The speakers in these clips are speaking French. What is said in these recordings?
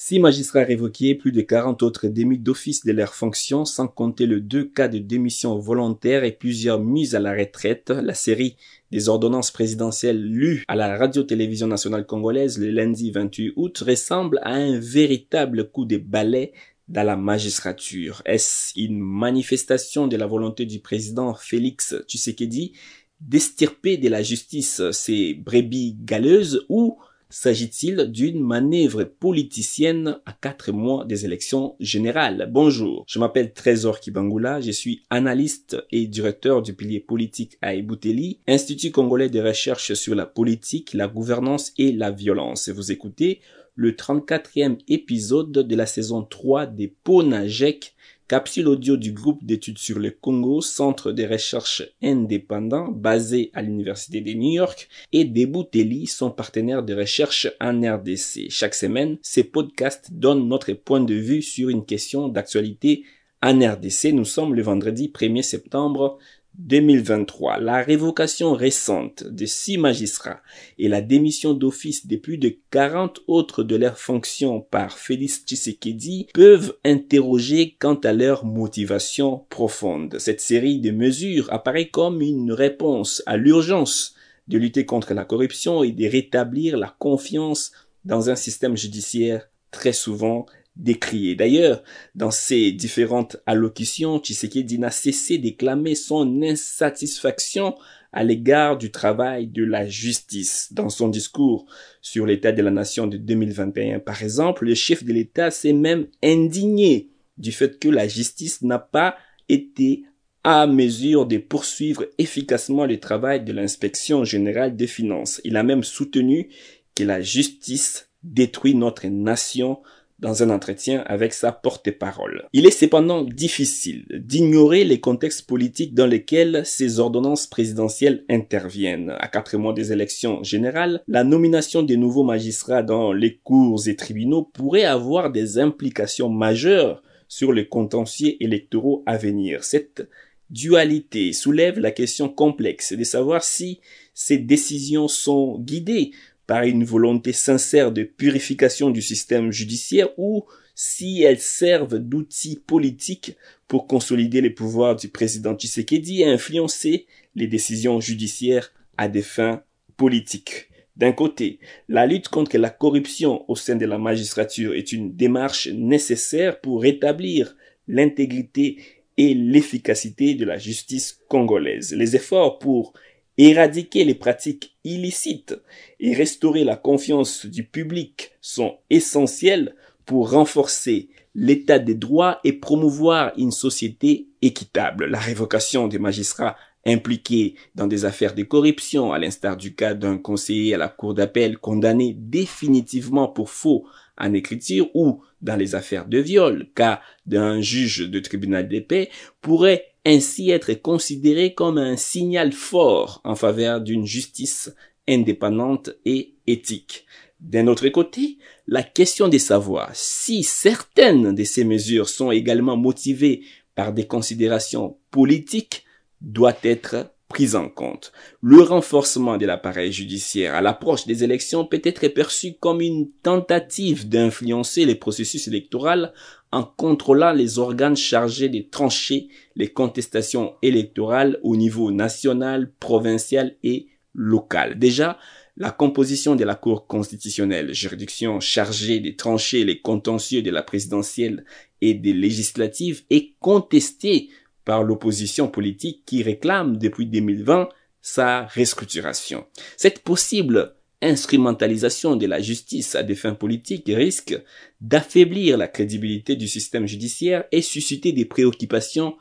Six magistrats révoqués, plus de 40 autres démis d'office de leurs fonctions, sans compter le deux cas de démission volontaire et plusieurs mises à la retraite. La série des ordonnances présidentielles lues à la radio-télévision nationale congolaise le lundi 28 août ressemble à un véritable coup de balai dans la magistrature. Est-ce une manifestation de la volonté du président Félix Tshisekedi d'estirper de la justice ces brebis galeuses ou S'agit-il d'une manœuvre politicienne à quatre mois des élections générales? Bonjour, je m'appelle Trésor Kibangula, je suis analyste et directeur du pilier politique à Ebouteli, Institut congolais de recherche sur la politique, la gouvernance et la violence. Vous écoutez le 34e épisode de la saison 3 des Ponajek Capsule audio du groupe d'études sur le Congo, centre de recherche indépendant basé à l'Université de New York, et Debouteli, son partenaire de recherche en RDC. Chaque semaine, ces podcasts donnent notre point de vue sur une question d'actualité en RDC. Nous sommes le vendredi 1er septembre 2023, la révocation récente de six magistrats et la démission d'office de plus de 40 autres de leurs fonctions par Félix Tshisekedi peuvent interroger quant à leur motivation profonde. Cette série de mesures apparaît comme une réponse à l'urgence de lutter contre la corruption et de rétablir la confiance dans un système judiciaire très souvent décrié. D'ailleurs, dans ses différentes allocutions, Tshisekedi n'a cessé d'éclamer son insatisfaction à l'égard du travail de la justice. Dans son discours sur l'état de la nation de 2021, par exemple, le chef de l'État s'est même indigné du fait que la justice n'a pas été à mesure de poursuivre efficacement le travail de l'inspection générale des finances. Il a même soutenu que la justice détruit notre nation dans un entretien avec sa porte-parole. Il est cependant difficile d'ignorer les contextes politiques dans lesquels ces ordonnances présidentielles interviennent. À quatre mois des élections générales, la nomination des nouveaux magistrats dans les cours et tribunaux pourrait avoir des implications majeures sur les contentieux électoraux à venir. Cette dualité soulève la question complexe de savoir si ces décisions sont guidées par une volonté sincère de purification du système judiciaire ou si elles servent d'outils politiques pour consolider les pouvoirs du président Tshisekedi et influencer les décisions judiciaires à des fins politiques. D'un côté, la lutte contre la corruption au sein de la magistrature est une démarche nécessaire pour rétablir l'intégrité et l'efficacité de la justice congolaise. Les efforts pour Éradiquer les pratiques illicites et restaurer la confiance du public sont essentiels pour renforcer l'état des droits et promouvoir une société équitable. La révocation des magistrats impliqués dans des affaires de corruption, à l'instar du cas d'un conseiller à la cour d'appel condamné définitivement pour faux en écriture ou dans les affaires de viol, cas d'un juge de tribunal paix, pourrait ainsi être considéré comme un signal fort en faveur d'une justice indépendante et éthique. D'un autre côté, la question de savoir si certaines de ces mesures sont également motivées par des considérations politiques doit être prise en compte. Le renforcement de l'appareil judiciaire à l'approche des élections peut être perçu comme une tentative d'influencer les processus électoraux en contrôlant les organes chargés de trancher les contestations électorales au niveau national, provincial et local. Déjà, la composition de la Cour constitutionnelle, juridiction chargée de trancher les contentieux de la présidentielle et des législatives, est contestée par l'opposition politique qui réclame depuis 2020 sa restructuration. Cette possible instrumentalisation de la justice à des fins politiques risque d'affaiblir la crédibilité du système judiciaire et susciter des préoccupations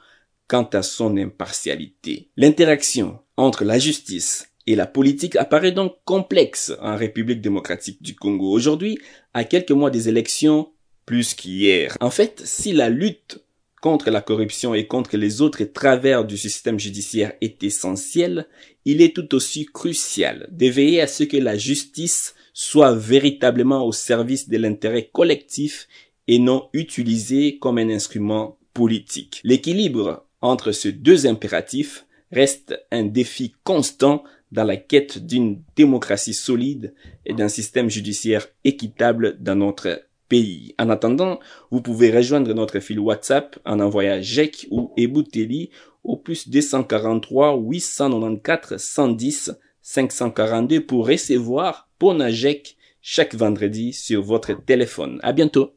quant à son impartialité. L'interaction entre la justice et la politique apparaît donc complexe en République démocratique du Congo. Aujourd'hui, à quelques mois des élections, plus qu'hier. En fait, si la lutte contre la corruption et contre les autres travers du système judiciaire est essentiel, il est tout aussi crucial de veiller à ce que la justice soit véritablement au service de l'intérêt collectif et non utilisée comme un instrument politique. L'équilibre entre ces deux impératifs reste un défi constant dans la quête d'une démocratie solide et d'un système judiciaire équitable dans notre En attendant, vous pouvez rejoindre notre fil WhatsApp en envoyant JEC ou Ebouteli au plus 243 894 110 542 pour recevoir Ponajek chaque vendredi sur votre téléphone. À bientôt.